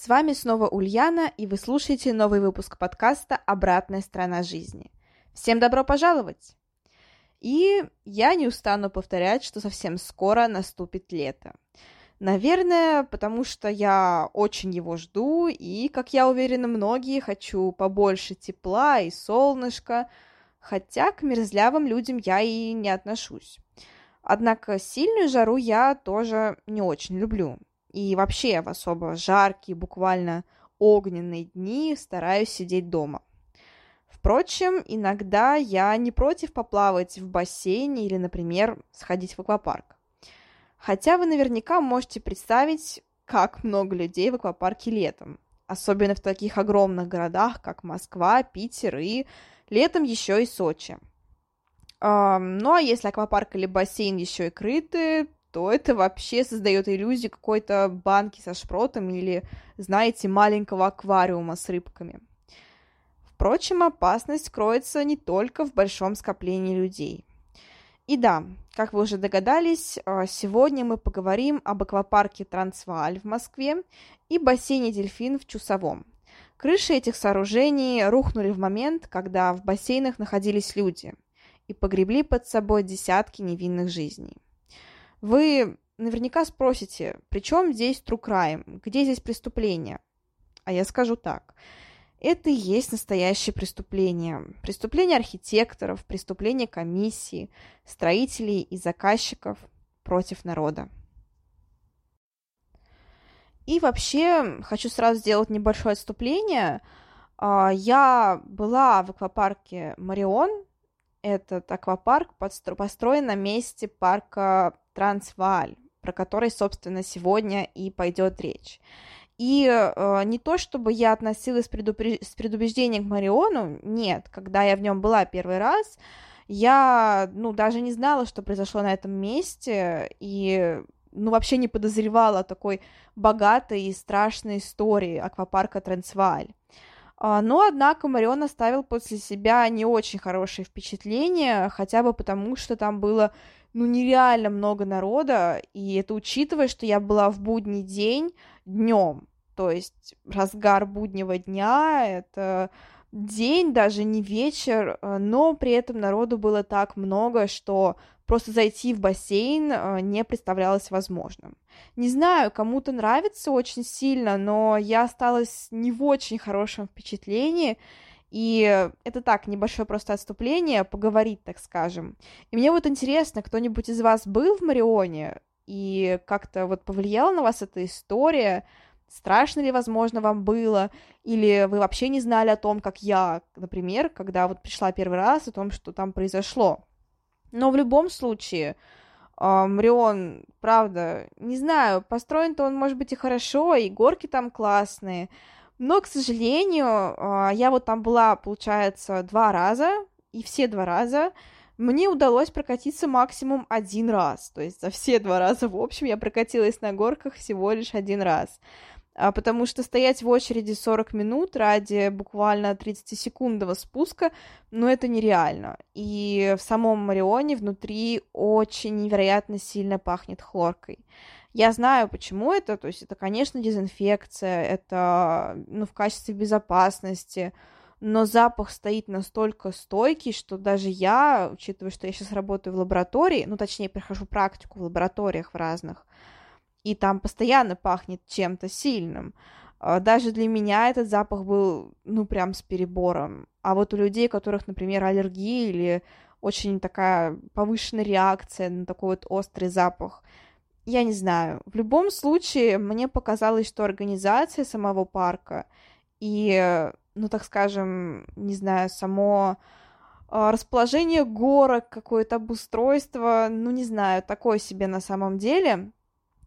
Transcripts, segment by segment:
С вами снова Ульяна, и вы слушаете новый выпуск подкаста «Обратная сторона жизни». Всем добро пожаловать! И я не устану повторять, что совсем скоро наступит лето. Наверное, потому что я очень его жду, и, как я уверена, многие хочу побольше тепла и солнышка, хотя к мерзлявым людям я и не отношусь. Однако сильную жару я тоже не очень люблю. И вообще в особо жаркие, буквально огненные дни стараюсь сидеть дома. Впрочем, иногда я не против поплавать в бассейне или, например, сходить в аквапарк. Хотя вы наверняка можете представить, как много людей в аквапарке летом, особенно в таких огромных городах, как Москва, Питер и летом еще и Сочи. Ну а если аквапарк или бассейн еще и крыты, то это вообще создает иллюзию какой-то банки со шпротом или, знаете, маленького аквариума с рыбками. Впрочем, опасность кроется не только в большом скоплении людей. И да, как вы уже догадались, а, сегодня мы поговорим об аквапарке Трансвааль в Москве и бассейне Дельфин в Чусовом. Крыши этих сооружений рухнули в момент, когда в бассейнах находились люди и погребли под собой десятки невинных жизней. Вы наверняка спросите, при чем здесь true crime? Где здесь преступление? А я скажу так. Это и есть настоящее преступление. Преступление архитекторов, преступление комиссии, строителей и заказчиков против народа. И вообще, хочу сразу сделать небольшое отступление. А, я была в аквапарке Марион. Этот аквапарк построен на месте парка Трансвааль, про который, собственно, сегодня и пойдет речь. И э, не то, чтобы я относилась предупр... с предубеждением к Мариону, нет, когда я в нем была первый раз, я, ну, даже не знала, что произошло на этом месте, и, ну, вообще не подозревала такой богатой и страшной истории аквапарка Трансвааль. А, но, однако, Марион оставил после себя не очень хорошее впечатление, хотя бы потому, что там было ну, нереально много народа, и это учитывая, что я была в будний день днем, то есть разгар буднего дня, это день, даже не вечер, э, но при этом народу было так много, что просто зайти в бассейн э, не представлялось возможным. Не знаю, кому-то нравится очень сильно, но я осталась не в очень хорошем впечатлении, и это так, небольшое просто отступление, поговорить, так скажем. И мне вот интересно, кто-нибудь из вас был в Марионе, и как-то вот повлияла на вас эта история, страшно ли, возможно, вам было, или вы вообще не знали о том, как я, например, когда вот пришла первый раз, о том, что там произошло. Но в любом случае, Марион, правда, не знаю, построен-то он, может быть, и хорошо, и горки там классные, но, к сожалению, а, я вот там была, получается, два раза, и все два раза мне удалось прокатиться максимум один раз. То есть за все два раза, в общем, я прокатилась на горках всего лишь один раз. А, потому что стоять в очереди 40 минут ради буквально 30-секундного спуска, ну, это нереально. И в самом Марионе внутри очень невероятно сильно пахнет хлоркой. Я знаю, почему это, то есть это, конечно, дезинфекция, это, ну, в качестве безопасности, но запах стоит настолько стойкий, что даже я, учитывая, что я сейчас работаю в лаборатории, ну, точнее, прохожу практику в лабораториях в разных, и там постоянно пахнет чем-то сильным, а, даже для меня этот запах был, ну, прям с перебором. А вот у людей, у которых, например, аллергия или очень такая повышенная реакция на такой вот острый запах, я не знаю. В любом случае, мне показалось, что организация самого парка и, ну, так скажем, не знаю, само а, расположение горок, какое-то обустройство, ну, не знаю, такое себе на самом деле.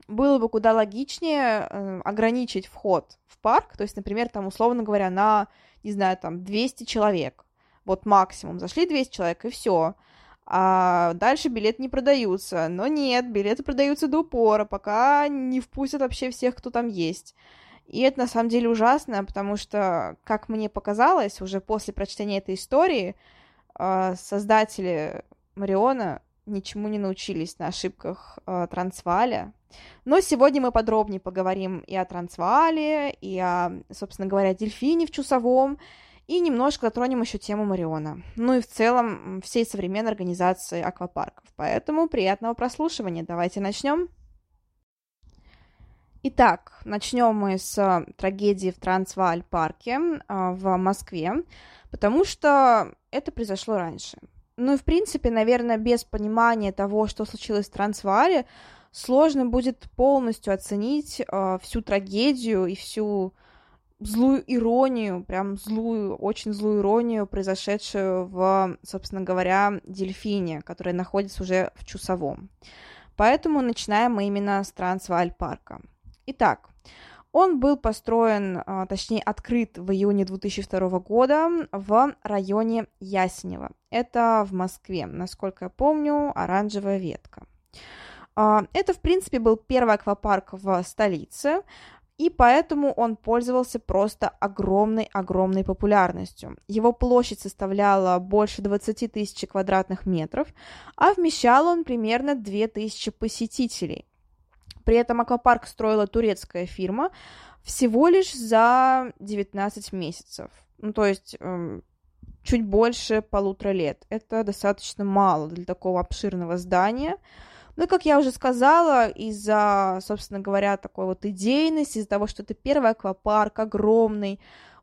было бы куда логичнее э, ограничить вход в парк, то есть, например, там, условно говоря, на, не знаю, там, 200 человек. Вот максимум. Зашли 200 человек, и все. А дальше билеты не продаются. Но нет, билеты продаются до упора, пока не впустят вообще всех, кто там есть. И это на самом деле ужасно, потому что, как мне показалось, уже после прочтения этой истории, э, создатели Мариона ничему не научились на ошибках э, Трансваля. Но сегодня мы подробнее поговорим и о Трансвале, и о, собственно говоря, дельфине в Чусовом, и немножко затронем еще тему Мариона. Ну и в целом всей современной организации аквапарков. Поэтому приятного прослушивания. Давайте начнем. Итак, начнем мы с трагедии в Трансвааль-парке э, в Москве, потому что это произошло раньше. Ну и, в принципе, наверное, без понимания того, что случилось в Трансваале, сложно будет полностью оценить э, всю трагедию и всю злую иронию, прям злую, очень злую иронию, произошедшую в, собственно говоря, дельфине, которая находится уже в Чусовом. Поэтому начинаем мы именно с Трансвааль парка. Итак, он был построен, а, точнее, открыт в июне 2002 года в районе Ясенево. Это в Москве, насколько я помню, оранжевая ветка. А, это, в принципе, был первый аквапарк в столице, и поэтому он пользовался просто огромной-огромной популярностью. Его площадь составляла больше 20 тысяч квадратных метров, а вмещал он примерно 2000 посетителей. При этом аквапарк строила турецкая фирма всего лишь за 19 месяцев. Ну, то есть эм, чуть больше полутора лет. Это достаточно мало для такого обширного здания. Ну, как я уже сказала, из-за, собственно говоря, такой вот идейности, из-за того, что это первый аквапарк, огромный,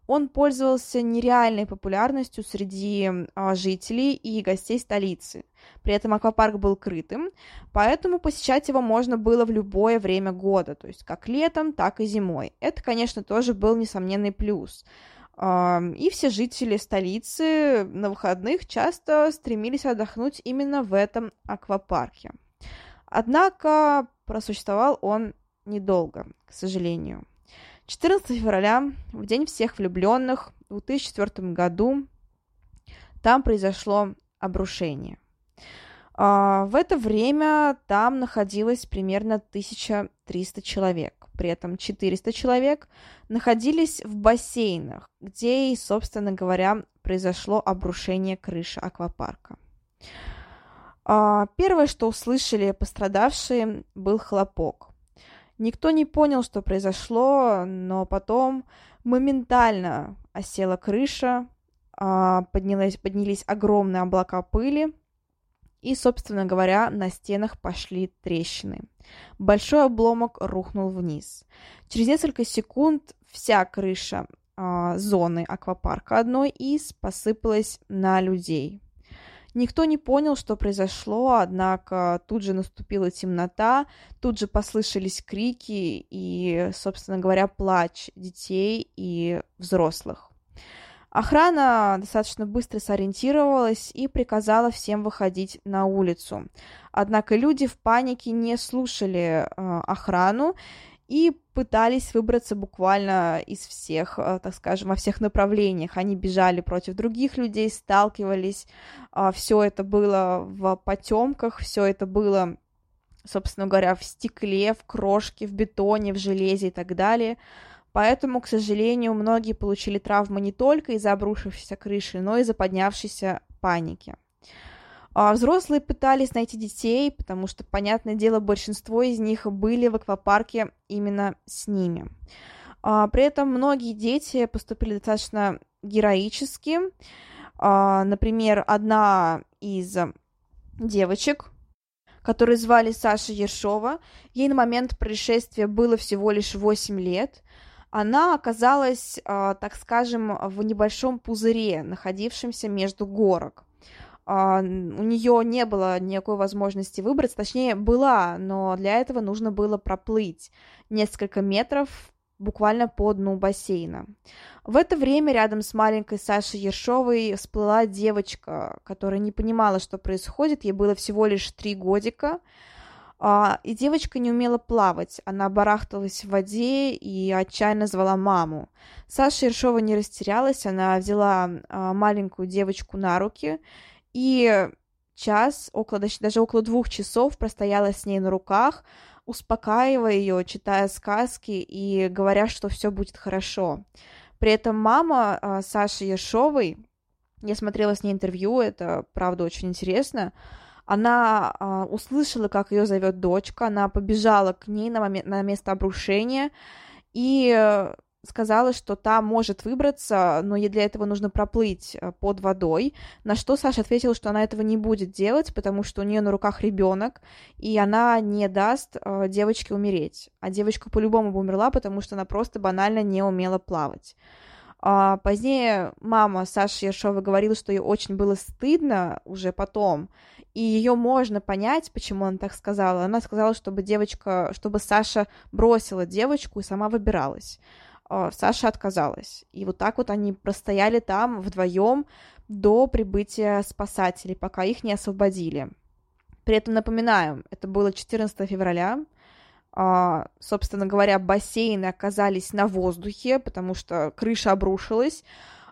он пользовался нереальной популярностью среди а, жителей и гостей столицы. При этом аквапарк был крытым, поэтому посещать его можно было в любое время года, то есть как летом, так и зимой. Это, конечно, тоже был несомненный плюс. И все жители столицы на выходных часто стремились отдохнуть именно в этом аквапарке. Однако просуществовал он недолго, к сожалению. 14 февраля, в день всех влюбленных, в 2004 году, там произошло обрушение. А, в это время там находилось примерно 1300 человек. При этом 400 человек находились в бассейнах, где и, собственно говоря, произошло обрушение крыши аквапарка. А, первое, что услышали пострадавшие, был хлопок. Никто не понял, что произошло, но потом моментально осела крыша, а, поднялись, поднялись огромные облака пыли, и, собственно говоря, на стенах пошли трещины. Большой обломок рухнул вниз. Через несколько секунд вся крыша э, зоны аквапарка одной из посыпалась на людей. Никто не понял, что произошло, однако тут же наступила темнота, тут же послышались крики и, собственно говоря, плач детей и взрослых. Охрана достаточно быстро сориентировалась и приказала всем выходить на улицу. Однако люди в панике не слушали э, охрану и пытались выбраться буквально из всех, э, так скажем, во всех направлениях. Они бежали против других людей, сталкивались. Э, все это было в потемках, все это было, собственно говоря, в стекле, в крошке, в бетоне, в железе и так далее. Поэтому, к сожалению, многие получили травмы не только из-за обрушившейся крыши, но и из-за поднявшейся паники. А взрослые пытались найти детей, потому что, понятное дело, большинство из них были в аквапарке именно с ними. А, при этом многие дети поступили достаточно героически. А, например, одна из девочек, которую звали Саша Ершова, ей на момент происшествия было всего лишь 8 лет, она оказалась, а, так скажем, в небольшом пузыре, находившемся между горок. А, у нее не было никакой возможности выбраться, точнее, была, но для этого нужно было проплыть несколько метров буквально по дну бассейна. В это время рядом с маленькой Сашей Ершовой всплыла девочка, которая не понимала, что происходит, ей было всего лишь три годика, А, и девочка не умела плавать, она барахталась в воде и отчаянно звала маму. Саша Ершова не растерялась, она взяла а, маленькую девочку на руки и час, около, даже около двух часов простояла с ней на руках, успокаивая ее, читая сказки и говоря, что все будет хорошо. При этом мама а, Саши Ершовой, я смотрела с ней интервью, это правда очень интересно, она а, услышала, как ее зовет дочка, она побежала к ней на, момент, на место обрушения и сказала, что та может выбраться, но ей для этого нужно проплыть э, под водой. На что Саша ответила, что она этого не будет делать, потому что у нее на руках ребенок, и она не даст э, девочке умереть. А девочка по-любому бы умерла, потому что она просто банально не умела плавать. А позднее мама Саши Ершова говорила, что ей очень было стыдно уже потом, и ее можно понять, почему она так сказала. Она сказала, чтобы девочка, чтобы Саша бросила девочку и сама выбиралась. А, Саша отказалась. И вот так вот они простояли там вдвоем до прибытия спасателей, пока их не освободили. При этом напоминаю, это было 14 февраля. А, собственно говоря, бассейны оказались на воздухе, потому что крыша обрушилась.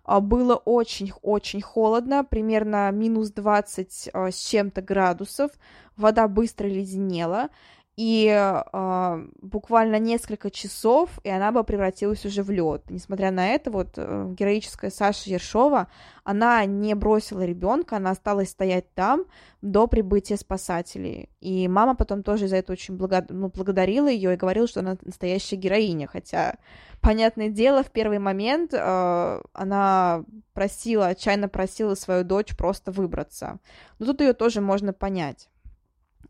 А, было очень-очень холодно, примерно минус 20 а, с чем-то градусов, вода быстро леденела, и э, буквально несколько часов, и она бы превратилась уже в лед. Несмотря на это, вот э, героическая Саша Ершова, она не бросила ребенка, она осталась стоять там до прибытия спасателей. И мама потом тоже за это очень благо... ну, благодарила ее и говорила, что она настоящая героиня, хотя, понятное дело, в первый момент э, она просила, отчаянно просила свою дочь просто выбраться. Но тут ее тоже можно понять.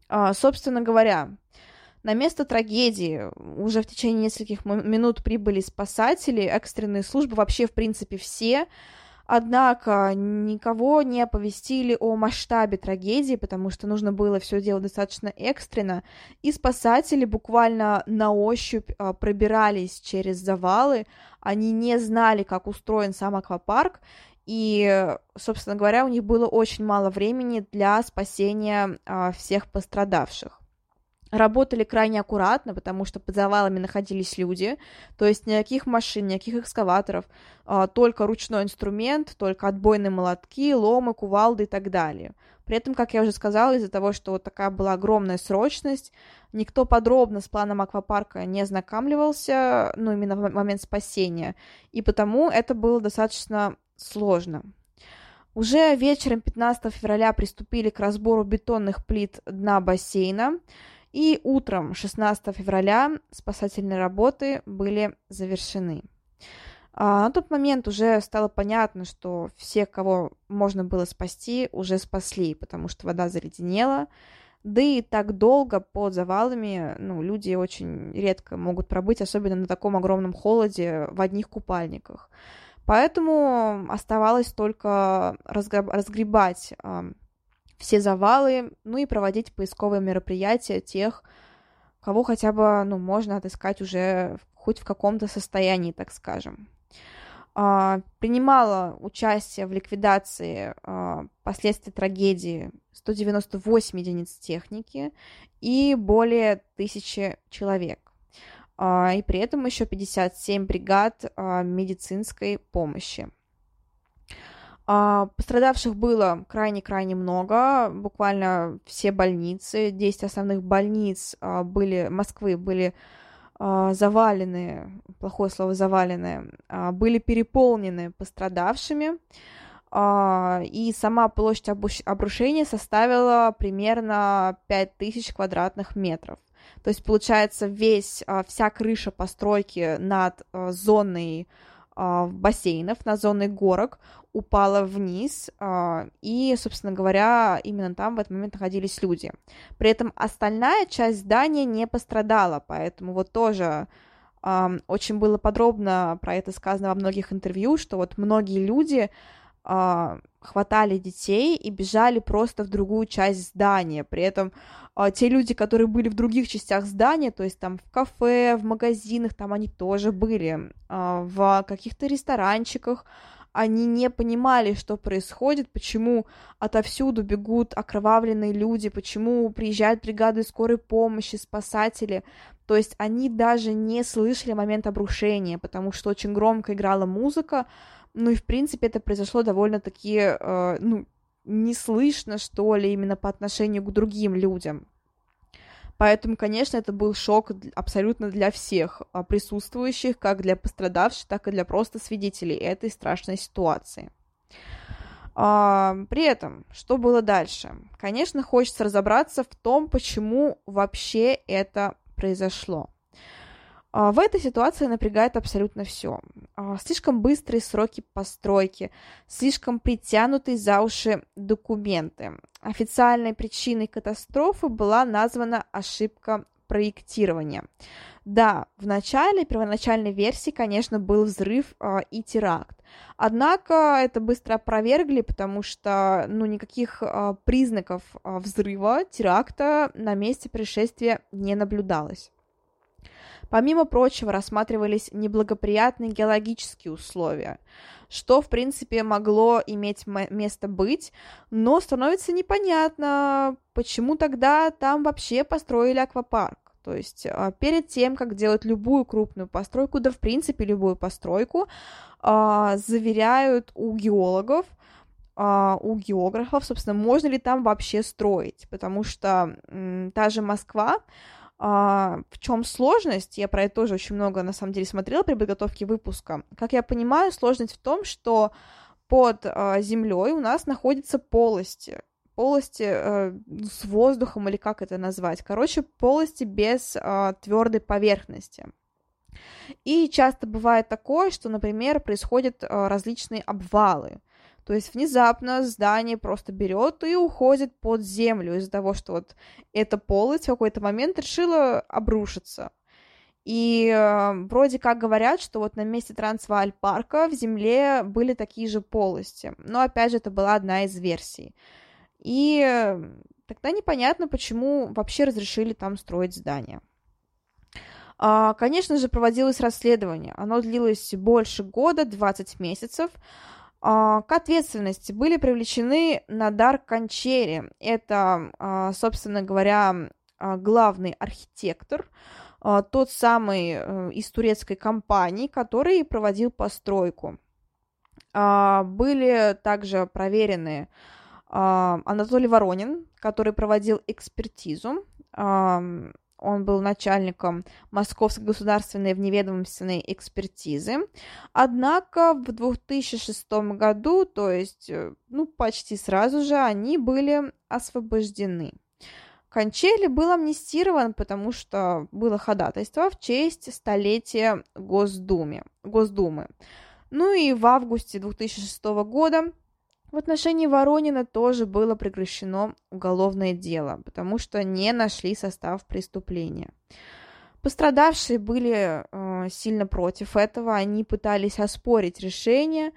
А, собственно говоря, на место трагедии уже в течение нескольких минут прибыли спасатели, экстренные службы, вообще, в принципе, все. Однако никого не оповестили о масштабе трагедии, потому что нужно было все делать достаточно экстренно. И спасатели буквально на ощупь а, пробирались через завалы. Они не знали, как устроен сам аквапарк, и, собственно говоря, у них было очень мало времени для спасения а, всех пострадавших. Работали крайне аккуратно, потому что под завалами находились люди, то есть никаких машин, никаких экскаваторов, а, только ручной инструмент, только отбойные молотки, ломы, кувалды и так далее. При этом, как я уже сказала, из-за того, что вот такая была огромная срочность, никто подробно с планом аквапарка не ознакомливался, ну, именно в момент спасения, и потому это было достаточно сложно. Уже вечером 15 февраля приступили к разбору бетонных плит дна бассейна, и утром 16 февраля спасательные работы были завершены. А на тот момент уже стало понятно, что всех, кого можно было спасти, уже спасли, потому что вода заледенела, да и так долго под завалами, ну, люди очень редко могут пробыть, особенно на таком огромном холоде в одних купальниках. Поэтому оставалось только разгребать все завалы, ну и проводить поисковые мероприятия тех, кого хотя бы, ну, можно отыскать уже хоть в каком-то состоянии, так скажем. Э, принимала участие в ликвидации э, последствий трагедии 198 единиц техники и более тысячи человек. А, и при этом еще 57 бригад а, медицинской помощи. А, пострадавших было крайне-крайне много, буквально все больницы, 10 основных больниц были, Москвы были завалены, плохое слово завалены, были переполнены пострадавшими, и сама площадь обрушения составила примерно 5000 квадратных метров. То есть, получается, весь, а, вся крыша постройки над а, зоной а, бассейнов, на зоной горок упала вниз, и, собственно говоря, именно там в этот момент находились люди. При этом остальная часть здания не пострадала, поэтому вот тоже очень было подробно про это сказано во многих интервью, что вот многие люди хватали детей и бежали просто в другую часть здания. При этом а, те люди, которые были в других частях здания, то есть там в кафе, в магазинах, там они тоже были, а, в каких-то ресторанчиках, они не понимали, что происходит, почему отовсюду бегут окровавленные люди, почему приезжают бригады скорой помощи, спасатели. То есть они даже не слышали момент обрушения, потому что очень громко играла музыка, ну и в принципе это произошло довольно-таки, э, ну, не слышно, что ли, именно по отношению к другим людям. Поэтому, конечно, это был шок абсолютно для всех а, присутствующих, как для пострадавших, так и для просто свидетелей этой страшной ситуации. А, при этом, что было дальше? Конечно, хочется разобраться в том, почему вообще это произошло. А, в этой ситуации напрягает абсолютно все. А, слишком быстрые сроки постройки, слишком притянутые за уши документы. Официальной причиной катастрофы была названа ошибка проектирования. Да, в начале, первоначальной версии, конечно, был взрыв э, и теракт. Однако это быстро опровергли, потому что, ну, никаких э, признаков э, взрыва, теракта на месте происшествия не наблюдалось. Помимо прочего, рассматривались неблагоприятные геологические условия, что, в принципе, могло иметь место быть, но становится непонятно, почему тогда там вообще построили аквапарк. То есть а, перед тем, как делать любую крупную постройку, да в принципе любую постройку, а, заверяют у геологов, а, у географов, собственно, можно ли там вообще строить, потому что та же Москва, а, в чем сложность? Я про это тоже очень много, на самом деле, смотрела при подготовке выпуска. Как я понимаю, сложность в том, что под а, землей у нас находятся полости. Полости э, с воздухом, или как это назвать? Короче, полости без э, твердой поверхности. И часто бывает такое, что, например, происходят э, различные обвалы. То есть внезапно здание просто берет и уходит под землю из-за того, что вот эта полость в какой-то момент решила обрушиться. И э, вроде как говорят, что вот на месте Трансвааль парка в земле были такие же полости. Но опять же, это была одна из версий. И э, тогда непонятно, почему вообще разрешили там строить здание. А, конечно же, проводилось расследование. Оно длилось больше года, 20 месяцев. А, к ответственности были привлечены Надар Кончери. Это, а, собственно говоря, а, главный архитектор, тот самый э, из турецкой компании, который проводил постройку. Были также проверены Анатолий Воронин, который проводил экспертизу, он был начальником Московской государственной вневедомственной экспертизы. Однако в 2006 году, то есть э, ну, почти сразу же, они были освобождены. Кончели был амнистирован, потому что было ходатайство в честь столетия Госдуме, Госдумы. Ну и в августе 2006 года в отношении Воронина тоже было прекращено уголовное дело, потому что не нашли состав преступления. Пострадавшие были э, сильно против этого, они пытались оспорить решение,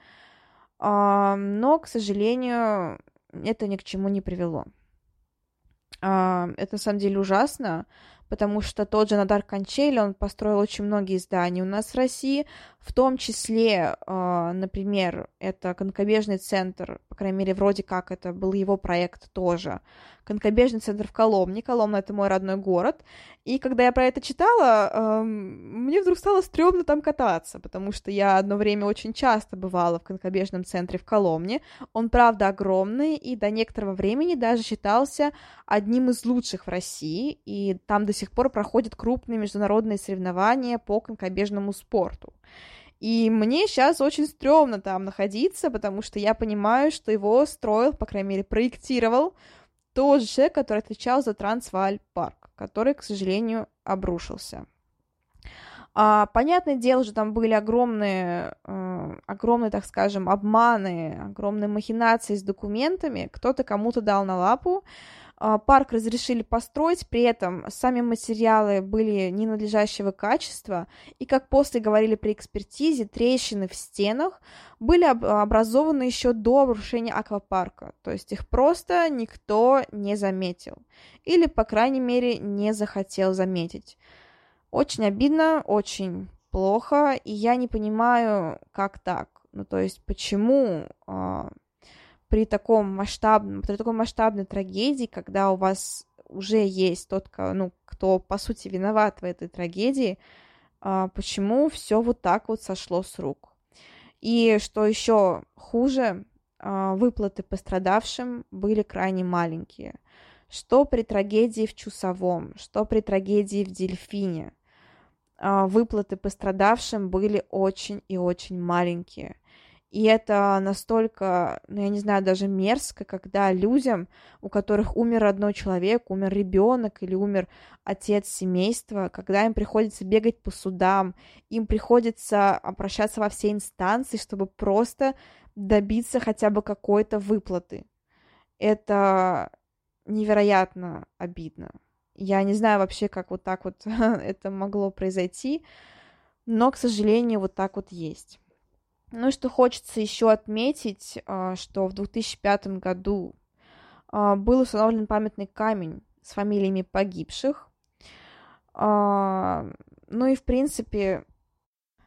э, но, к сожалению, это ни к чему не привело. Э, это на самом деле ужасно, потому что тот же Надар Кончели, он построил очень многие здания у нас в России, в том числе, э, например, это конкобежный центр, по крайней мере, вроде как это был его проект тоже, конкобежный центр в Коломне, Коломна — это мой родной город, и когда я про это читала, э, мне вдруг стало стрёмно там кататься, потому что я одно время очень часто бывала в конкобежном центре в Коломне, он, правда, огромный, и до некоторого времени даже считался одним из лучших в России, и там до сих пор проходят крупные международные соревнования по конькобежному спорту. И мне сейчас очень стрёмно там находиться, потому что я понимаю, что его строил, по крайней мере, проектировал тот же человек, который отвечал за Трансваль парк, который, к сожалению, обрушился. А, понятное дело, что там были огромные, э, огромные, так скажем, обманы, огромные махинации с документами. Кто-то кому-то дал на лапу, парк разрешили построить, при этом сами материалы были ненадлежащего качества, и, как после говорили при экспертизе, трещины в стенах были образованы еще до обрушения аквапарка, то есть их просто никто не заметил, или, по крайней мере, не захотел заметить. Очень обидно, очень плохо, и я не понимаю, как так. Ну, то есть, почему а, при таком масштабном, при такой масштабной трагедии, когда у вас уже есть тот, ну, кто, по сути, виноват в этой трагедии, а, почему все вот так вот сошло с рук. И что еще хуже, а, выплаты пострадавшим были крайне маленькие. Что при трагедии в Чусовом, что при трагедии в Дельфине. А, выплаты пострадавшим были очень и очень маленькие. И это настолько, ну, я не знаю, даже мерзко, когда людям, у которых умер родной человек, умер ребенок или умер отец семейства, когда им приходится бегать по судам, им приходится обращаться во все инстанции, чтобы просто добиться хотя бы какой-то выплаты. Это невероятно обидно. Я не знаю вообще, как вот так вот это могло произойти, но, к сожалению, вот так вот есть. Ну и что хочется еще отметить, а, что в 2005 году а, был установлен памятный камень с фамилиями погибших. А, ну и, в принципе,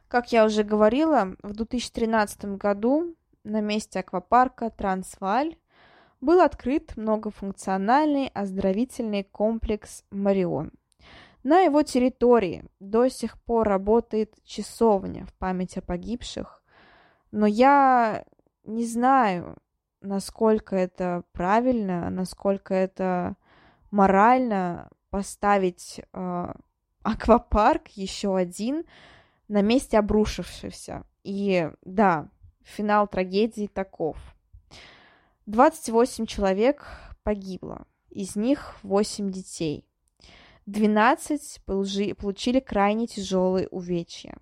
как я уже говорила, в 2013 году на месте аквапарка Трансваль был открыт многофункциональный оздоровительный комплекс «Марион». На его территории до сих пор работает часовня в память о погибших, но я не знаю, насколько это правильно, насколько это морально поставить э, аквапарк еще один на месте обрушившегося. И да, финал трагедии таков. 28 человек погибло, из них 8 детей. 12 получили крайне тяжелые увечья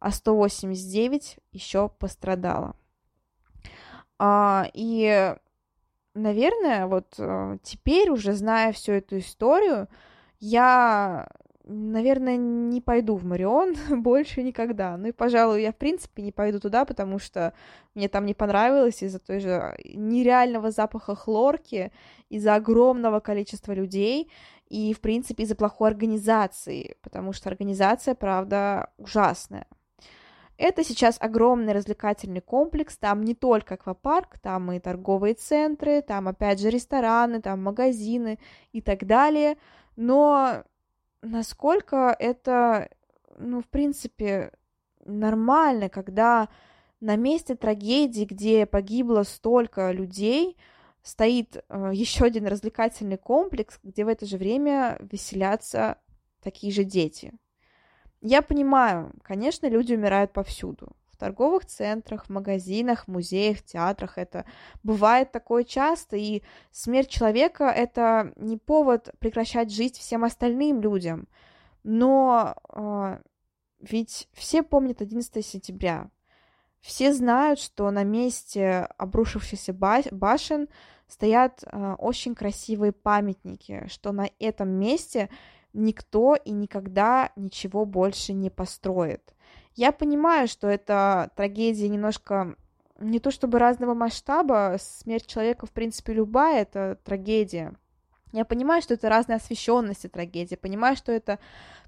а 189 еще пострадало. А, и, наверное, вот э, теперь, уже зная всю эту историю, я, наверное, не пойду в Марион больше никогда. Ну и, пожалуй, я, в принципе, не пойду туда, потому что мне там не понравилось из-за той же нереального запаха хлорки, из-за огромного количества людей и, в принципе, из-за плохой организации, потому что организация, правда, ужасная. Это сейчас огромный развлекательный комплекс, там не только аквапарк, там и торговые центры, там опять же рестораны, там магазины и так далее. Но насколько это, ну, в принципе, нормально, когда на месте трагедии, где погибло столько людей, стоит э, еще один развлекательный комплекс, где в это же время веселятся такие же дети. Я понимаю, конечно, люди умирают повсюду. В торговых центрах, в магазинах, музеях, театрах. Это бывает такое часто, и смерть человека — это не повод прекращать жизнь всем остальным людям. Но э, ведь все помнят 11 сентября. Все знают, что на месте обрушившихся башен стоят э, очень красивые памятники, что на этом месте никто и никогда ничего больше не построит. Я понимаю, что это трагедия немножко не то чтобы разного масштаба, смерть человека, в принципе, любая, это трагедия. Я понимаю, что это разная освещенность трагедии, понимаю, что это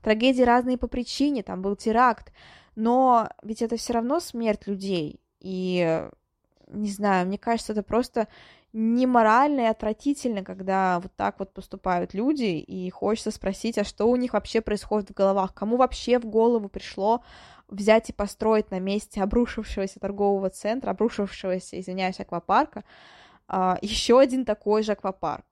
трагедии разные по причине, там был теракт, но ведь это все равно смерть людей, и не знаю, мне кажется, это просто неморально и отвратительно, когда вот так вот поступают люди, и хочется спросить, а что у них вообще происходит в головах, кому вообще в голову пришло взять и построить на месте обрушившегося торгового центра, обрушившегося, извиняюсь, аквапарка, а, еще один такой же аквапарк.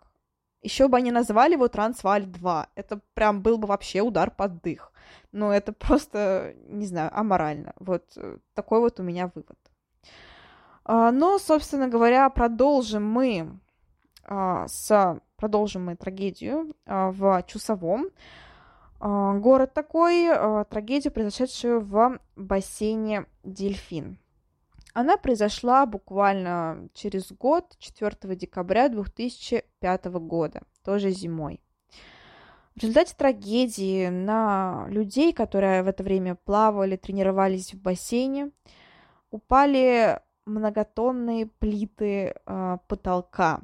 Еще бы они назвали его Трансваль 2. Это прям был бы вообще удар под дых. Но это просто, не знаю, аморально. Вот э, такой вот у меня вывод. А, но, собственно говоря, продолжим мы а, с продолжим мы трагедию а, в Чусовом. Город такой, трагедию, произошедшую в бассейне Дельфин. Она произошла буквально через год, 4 декабря 2005 года, тоже зимой. В результате трагедии на людей, которые в это время плавали, тренировались в бассейне, упали многотонные плиты э, потолка.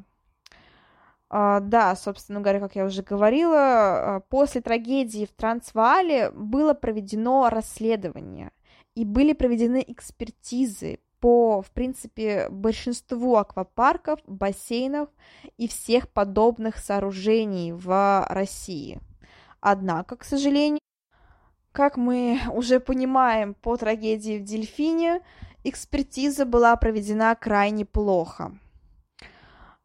Uh, да, собственно говоря, как я уже говорила, uh, после трагедии в Трансваале было проведено расследование и были проведены экспертизы по, в принципе, большинству аквапарков, бассейнов и всех подобных сооружений в России. Однако, к сожалению, как мы уже понимаем по трагедии в Дельфине, экспертиза была проведена крайне плохо.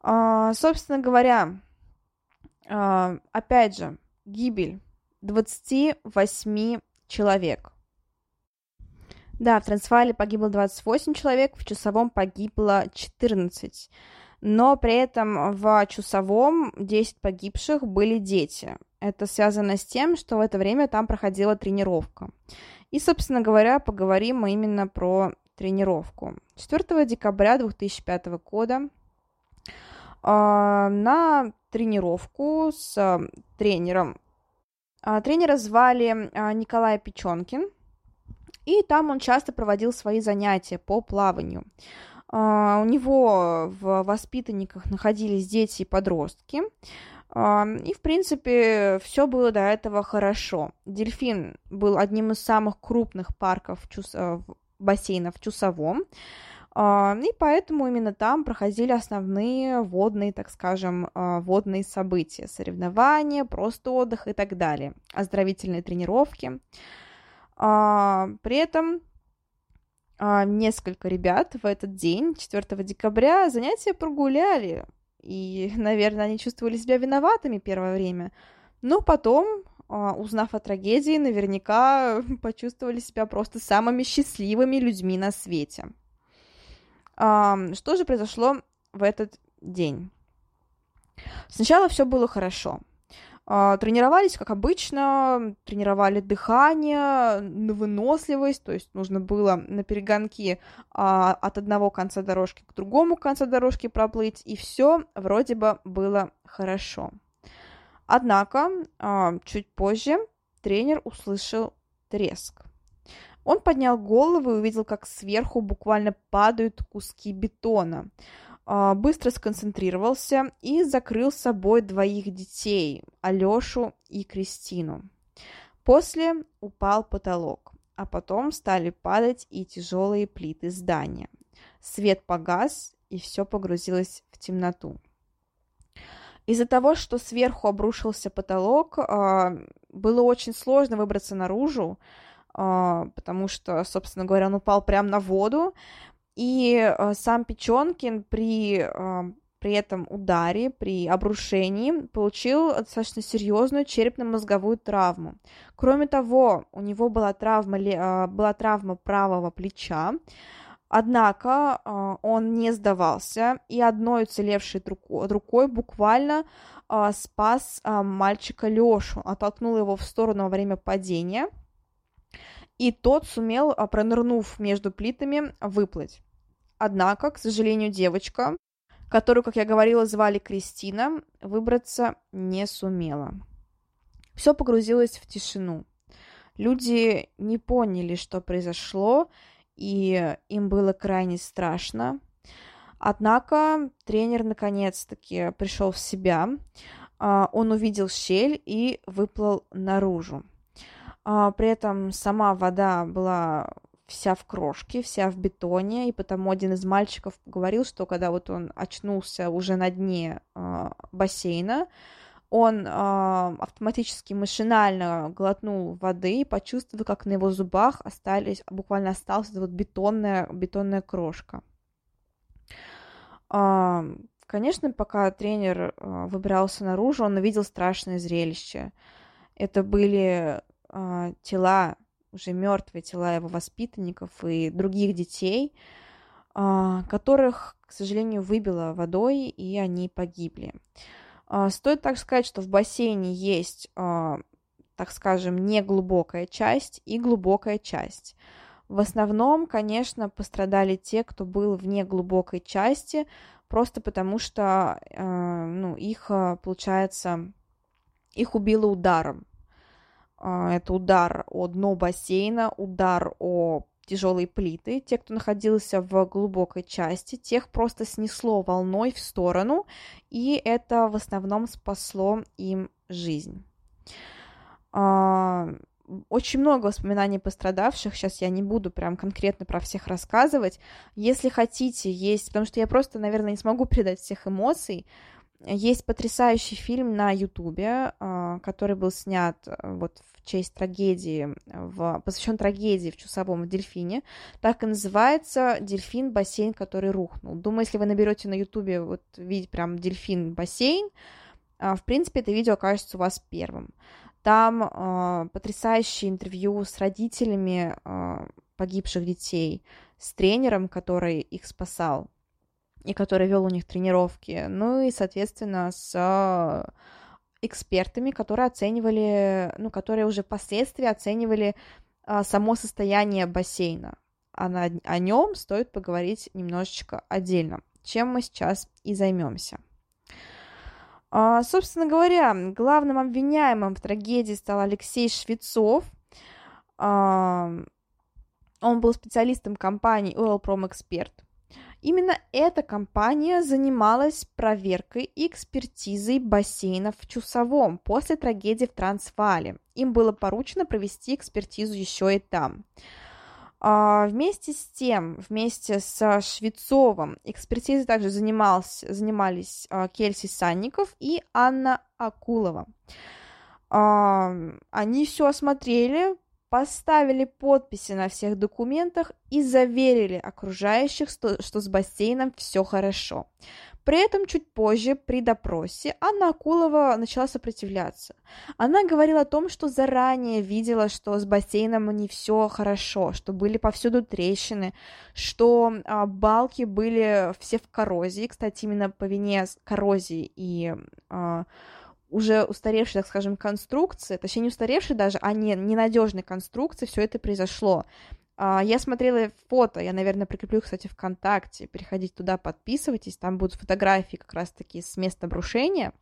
А, собственно говоря, а, опять же, гибель 28 человек. Да, в Трансвале погибло 28 человек, в Чусовом погибло 14. Но при этом в Чусовом 10 погибших были дети. Это связано с тем, что в это время там проходила тренировка. И, собственно говоря, поговорим мы именно про тренировку. 4 декабря 2005 года э, на тренировку с тренером. Э, тренера звали Николай Печенкин, и там он часто проводил свои занятия по плаванию. У него в воспитанниках находились дети и подростки. И, в принципе, все было до этого хорошо. Дельфин был одним из самых крупных парков Чус... Бассейнов в Чусовом, и поэтому именно там проходили основные водные, так скажем, э, водные события, соревнования, просто отдых и так далее, оздоровительные тренировки. При этом а, несколько ребят в этот день, 4 декабря, занятия прогуляли, и, наверное, они чувствовали себя виноватыми первое время. Но потом, а, узнав о трагедии, наверняка почувствовали себя просто самыми счастливыми людьми на свете. Что же произошло в этот день? Сначала все было хорошо. А, тренировались, как обычно, тренировали дыхание, выносливость, то есть нужно было на перегонки а, от одного конца дорожки к другому концу дорожки проплыть, и все вроде бы было хорошо. Однако, а, чуть позже тренер услышал треск. Он поднял голову и увидел, как сверху буквально падают куски бетона. А, быстро сконцентрировался и закрыл собой двоих детей, Алешу и Кристину. После упал потолок, а потом стали падать и тяжелые плиты здания. Свет погас, и все погрузилось в темноту. Из-за того, что сверху обрушился потолок, а, было очень сложно выбраться наружу, а, потому что, собственно говоря, он упал прямо на воду, и э, сам Печенкин при, при этом ударе, при обрушении получил достаточно серьезную черепно-мозговую травму. Кроме того, у него была травма, была травма правого плеча, Однако э, он не сдавался и одной уцелевшей рукой буквально э, спас э, мальчика Лешу, оттолкнул его в сторону во время падения, и тот сумел, пронырнув между плитами, выплыть. Однако, к сожалению, девочка, которую, как я говорила, звали Кристина, выбраться не сумела. Все погрузилось в тишину. Люди не поняли, что произошло, и им было крайне страшно. Однако тренер наконец-таки пришел в себя. А, он увидел щель и выплыл наружу. А, при этом сама вода была вся в крошке, вся в бетоне, и потому один из мальчиков говорил, что когда вот он очнулся уже на дне э, бассейна, он э, автоматически машинально глотнул воды и почувствовал, как на его зубах остались, буквально осталась эта вот бетонная, бетонная крошка. Э, конечно, пока тренер э, выбирался наружу, он увидел страшное зрелище. Это были э, тела уже мертвые тела его воспитанников и других детей, а, которых, к сожалению, выбило водой, и они погибли. А, стоит так сказать, что в бассейне есть, а, так скажем, неглубокая часть и глубокая часть. В основном, конечно, пострадали те, кто был в неглубокой части, просто потому что ну, их, получается, их убило ударом. А, это удар о дно бассейна, удар о тяжелые плиты. Те, кто находился в глубокой части, тех просто снесло волной в сторону, и это в основном спасло им жизнь. А, очень много воспоминаний пострадавших. Сейчас я не буду прям конкретно про всех рассказывать. Если хотите, есть, потому что я просто, наверное, не смогу передать всех эмоций. Есть потрясающий фильм на Ютубе, а, который был снят э, вот в честь трагедии, в, посвящен трагедии в Чусовом в Дельфине. Так и называется «Дельфин. Бассейн, который рухнул». Думаю, если вы наберете на Ютубе вот видеть прям «Дельфин. Бассейн», а, в принципе, это видео окажется у вас первым. Там э, потрясающее интервью с родителями э, погибших детей, с тренером, который их спасал и который вел у них тренировки, ну и, соответственно, с экспертами, которые оценивали, ну, которые уже впоследствии оценивали э, само состояние бассейна. А на, о нем стоит поговорить немножечко отдельно, чем мы сейчас и займемся. А, собственно говоря, главным обвиняемым в трагедии стал Алексей Швецов. А, он был специалистом компании Oil Prom Expert. Именно эта компания занималась проверкой и экспертизой бассейнов в Чусовом после трагедии в Трансвале. Им было поручено провести экспертизу еще и там. А, вместе с тем, вместе с Швецовым, экспертизой также занимались, занимались а, Кельси Санников и Анна Акулова. А, они все осмотрели, поставили подписи на всех документах и заверили окружающих, что, с бассейном все хорошо. При этом чуть позже, при допросе, Анна Акулова начала сопротивляться. Она говорила о том, что заранее видела, что с бассейном не все хорошо, что были повсюду трещины, что а, балки были все в коррозии. Кстати, именно по вине коррозии и а, уже устаревшей, так скажем, конструкции, точнее не устаревшей даже, а не ненадежной конструкции, все это произошло. А, я смотрела фото, я, наверное, прикреплю, кстати, ВКонтакте. Переходите туда, подписывайтесь, там будут фотографии как раз-таки с места обрушения.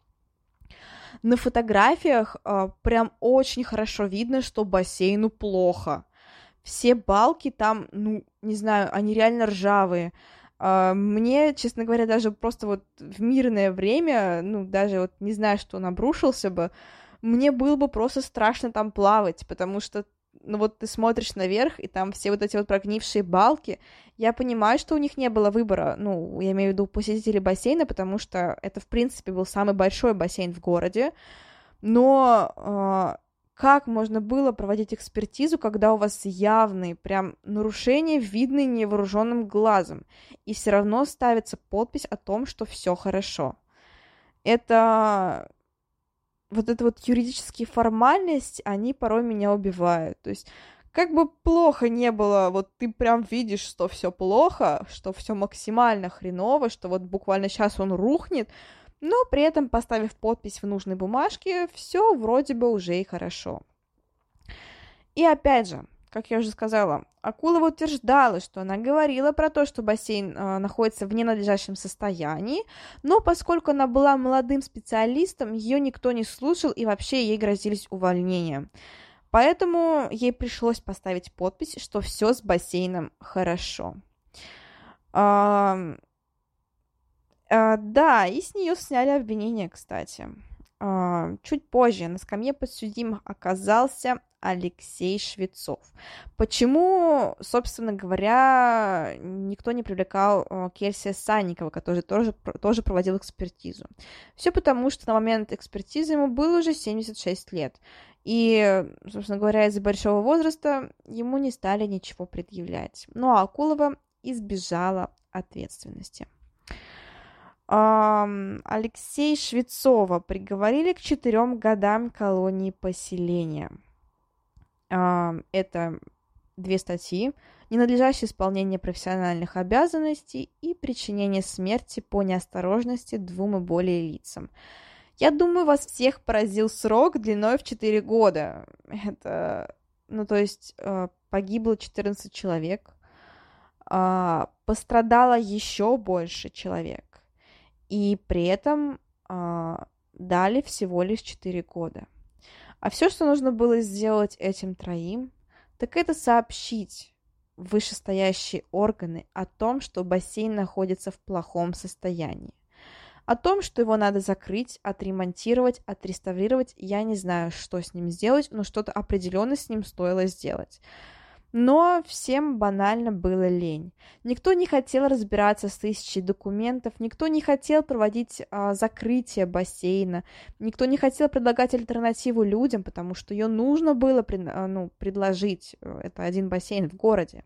На фотографиях э, прям очень хорошо видно, что бассейну плохо. Все балки там, ну, не знаю, они реально ржавые. Э, мне, честно говоря, даже просто вот в мирное время, ну, даже вот не знаю, что он обрушился бы, мне было бы просто страшно там плавать, потому что ну вот ты смотришь наверх, и там все вот эти вот прогнившие балки, я понимаю, что у них не было выбора, ну, я имею в виду посетителей бассейна, потому что это, в принципе, был самый большой бассейн в городе, но э, как можно было проводить экспертизу, когда у вас явные прям нарушения, видны невооруженным глазом, и все равно ставится подпись о том, что все хорошо. Это вот это вот юридические формальности, они порой меня убивают. То есть, как бы плохо не было, вот ты прям видишь, что все плохо, что все максимально хреново, что вот буквально сейчас он рухнет, но при этом, поставив подпись в нужной бумажке, все вроде бы уже и хорошо. И опять же, как я уже сказала, Акулова утверждала, что она говорила про то, что бассейн э, находится в ненадлежащем состоянии, но поскольку она была молодым специалистом, ее никто не слушал и вообще ей грозились увольнением. Поэтому ей пришлось поставить подпись, что все с бассейном хорошо. А, да, и с нее сняли обвинение, кстати. А, чуть позже на скамье подсудимых оказался Алексей Швецов. Почему, собственно говоря, никто не привлекал э, Керсия Санникова, который тоже, тоже проводил экспертизу? Все потому, что на момент экспертизы ему было уже 76 лет. И, собственно говоря, из-за большого возраста ему не стали ничего предъявлять. Ну а Акулова избежала ответственности. Алексей Швецова приговорили к четырем годам колонии поселения – это две статьи ненадлежащее исполнение профессиональных обязанностей и причинение смерти по неосторожности двум и более лицам. Я думаю, вас всех поразил срок длиной в 4 года. Это, ну, то есть э, погибло 14 человек, а, пострадало еще больше человек, и при этом а, дали всего лишь 4 года. А все, что нужно было сделать этим троим, так это сообщить вышестоящие органы о том, что бассейн находится в плохом состоянии. О том, что его надо закрыть, отремонтировать, отреставрировать, я не знаю, что с ним сделать, но что-то определенно с ним стоило сделать. Но всем банально было лень. Никто не хотел разбираться с тысячей документов, никто не хотел проводить а, закрытие бассейна, никто не хотел предлагать альтернативу людям, потому что ее нужно было пред, а, ну, предложить. Это один бассейн в городе.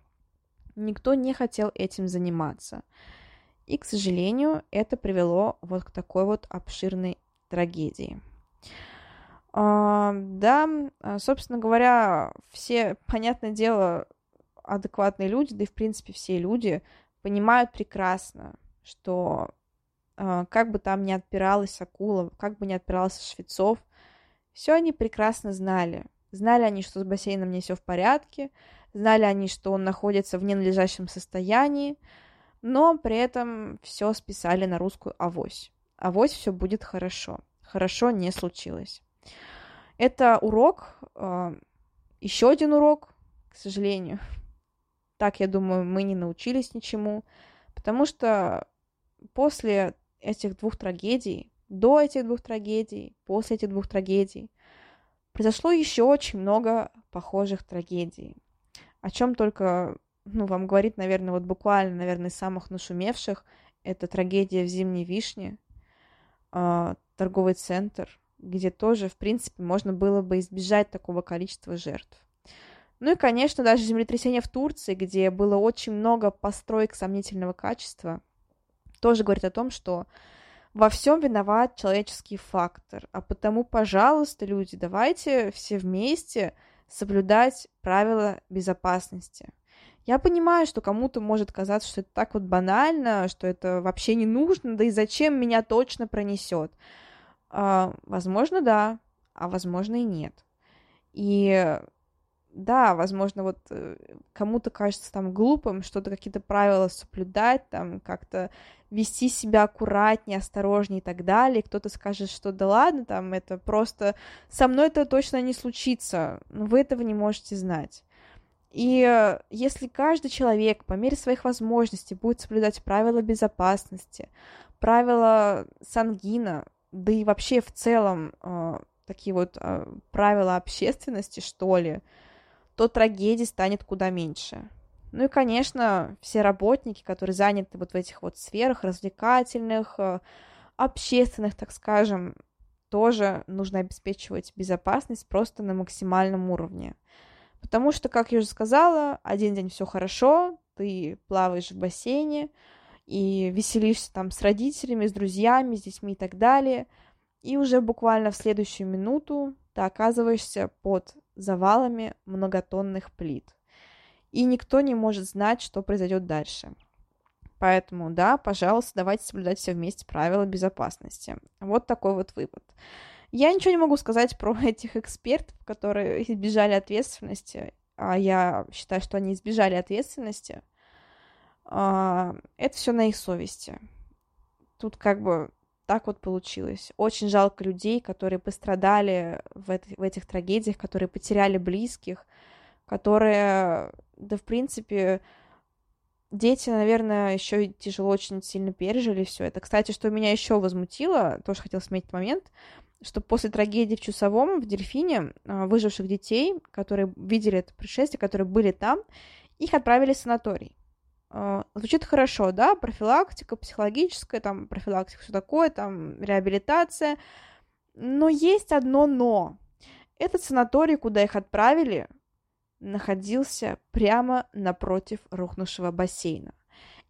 Никто не хотел этим заниматься. И, к сожалению, это привело вот к такой вот обширной трагедии. А, да, а, собственно говоря, все, понятное дело, адекватные люди, да и в принципе все люди понимают прекрасно, что а, как бы там ни отпиралась акула, как бы ни отпирался Швецов, все они прекрасно знали. Знали они, что с бассейном не все в порядке, знали они, что он находится в ненадлежащем состоянии, но при этом все списали на русскую авось. Авось все будет хорошо. Хорошо не случилось. Это урок, а, еще один урок, к сожалению. Так, я думаю, мы не научились ничему, потому что после этих двух трагедий, до этих двух трагедий, после этих двух трагедий, произошло еще очень много похожих трагедий. О чем только, ну, вам говорит, наверное, вот буквально, наверное, из самых нашумевших, это трагедия в Зимней Вишне, э, торговый центр, где тоже, в принципе, можно было бы избежать такого количества жертв. Ну и, конечно, даже землетрясение в Турции, где было очень много построек сомнительного качества, тоже говорит о том, что во всем виноват человеческий фактор. А потому, пожалуйста, люди, давайте все вместе соблюдать правила безопасности. Я понимаю, что кому-то может казаться, что это так вот банально, что это вообще не нужно, да и зачем меня точно пронесет. А, возможно, да, а возможно и нет. И да, возможно, вот э, кому-то кажется там глупым что-то, какие-то правила соблюдать, там как-то вести себя аккуратнее, осторожнее и так далее. Кто-то скажет, что да ладно, там это просто со мной это точно не случится, но вы этого не можете знать. И если каждый человек по мере своих возможностей будет соблюдать правила безопасности, правила сангина, да и вообще в целом э, такие вот э, правила общественности, что ли, то трагедий станет куда меньше. Ну и, конечно, все работники, которые заняты вот в этих вот сферах развлекательных, э, общественных, так скажем, тоже нужно обеспечивать безопасность просто на максимальном уровне. Потому что, как я уже сказала, один день все хорошо, ты плаваешь в бассейне, и веселишься там с родителями, с друзьями, с детьми и так далее. И уже буквально в следующую минуту ты оказываешься под завалами многотонных плит. И никто не может знать, что произойдет дальше. Поэтому, да, пожалуйста, давайте соблюдать все вместе правила безопасности. Вот такой вот вывод. Я ничего не могу сказать про этих экспертов, которые избежали ответственности, а я считаю, что они избежали ответственности, это все на их совести. Тут как бы так вот получилось. Очень жалко людей, которые пострадали в, это, в этих трагедиях, которые потеряли близких, которые, да, в принципе, дети, наверное, еще тяжело очень сильно пережили все это. Кстати, что меня еще возмутило, тоже хотел сметить момент, что после трагедии в Чусовом, в Дельфине, а, выживших детей, которые видели это происшествие, которые были там, их отправили в санаторий. А, звучит хорошо, да, профилактика, психологическая, там, профилактика, что такое, там, реабилитация. Но есть одно но. Этот санаторий, куда их отправили, находился прямо напротив рухнувшего бассейна.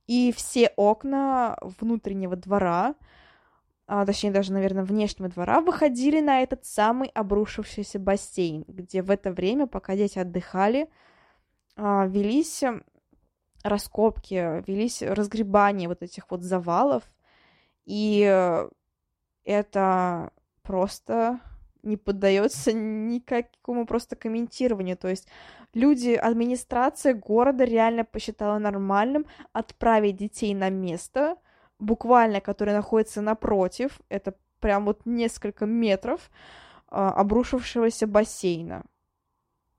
И все окна внутреннего двора, а, точнее даже, наверное, внешнего двора, выходили на этот самый обрушившийся бассейн, где в это время, пока дети отдыхали, а, велись раскопки, велись разгребания вот этих вот завалов, и это просто не поддается никакому просто комментированию. То есть люди, администрация города реально посчитала нормальным отправить детей на место, буквально, которое находится напротив, это прям вот несколько метров, а, обрушившегося бассейна.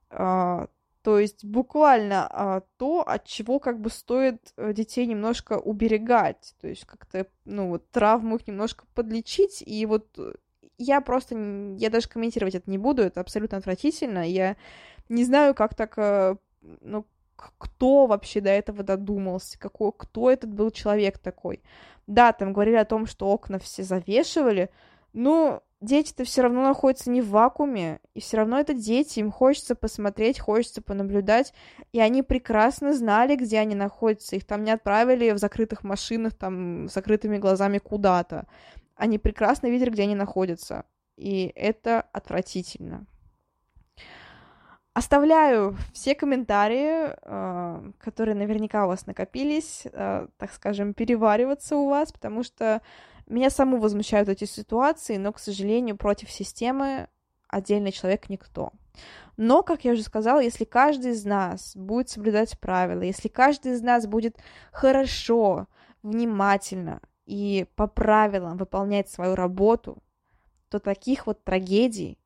А, То есть буквально а, то, от чего как бы стоит э, детей немножко уберегать, то есть как-то, ну, вот травму их немножко подлечить, и вот э, я просто, я даже комментировать это не буду, это абсолютно отвратительно, я не знаю, как так, э, ну, кто вообще до этого додумался, какой, кто этот был человек такой. Да, там говорили о том, что окна все завешивали, но дети-то все равно находятся не в вакууме, и все равно это дети, им хочется посмотреть, хочется понаблюдать, и они прекрасно знали, где они находятся, их там не отправили в закрытых машинах, там, с закрытыми глазами куда-то. Они прекрасно видели, где они находятся, и это отвратительно. Оставляю все комментарии, э, которые наверняка у вас накопились, э, так скажем, перевариваться у вас, потому что меня саму возмущают эти ситуации, но, к сожалению, против системы отдельный человек никто. Но, как я уже сказала, если каждый из нас будет соблюдать правила, если каждый из нас будет хорошо, внимательно и по правилам выполнять свою работу, то таких вот трагедий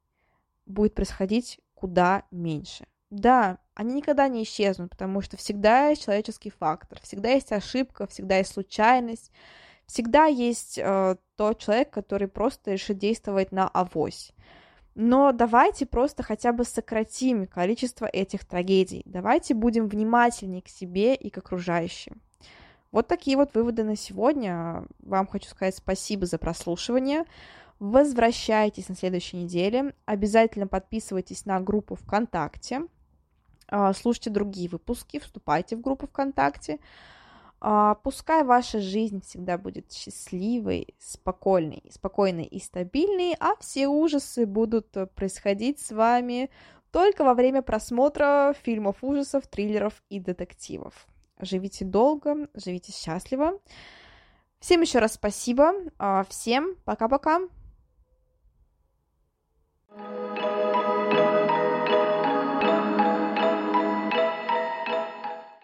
будет происходить куда меньше. Да, они никогда не исчезнут, потому что всегда есть человеческий фактор, всегда есть ошибка, всегда есть случайность, Всегда есть э, тот человек, который просто решит действовать на авось. Но давайте просто хотя бы сократим количество этих трагедий. Давайте будем внимательнее к себе и к окружающим. Вот такие вот выводы на сегодня. Вам хочу сказать спасибо за прослушивание. Возвращайтесь на следующей неделе. Обязательно подписывайтесь на группу ВКонтакте. А, слушайте другие выпуски, вступайте в группу ВКонтакте. А, пускай ваша жизнь всегда будет счастливой, спокойной, спокойной и стабильной, а все ужасы будут э, происходить с вами только во время просмотра фильмов ужасов, триллеров и детективов. Живите долго, живите счастливо. Всем еще раз спасибо. А, всем пока-пока. thank you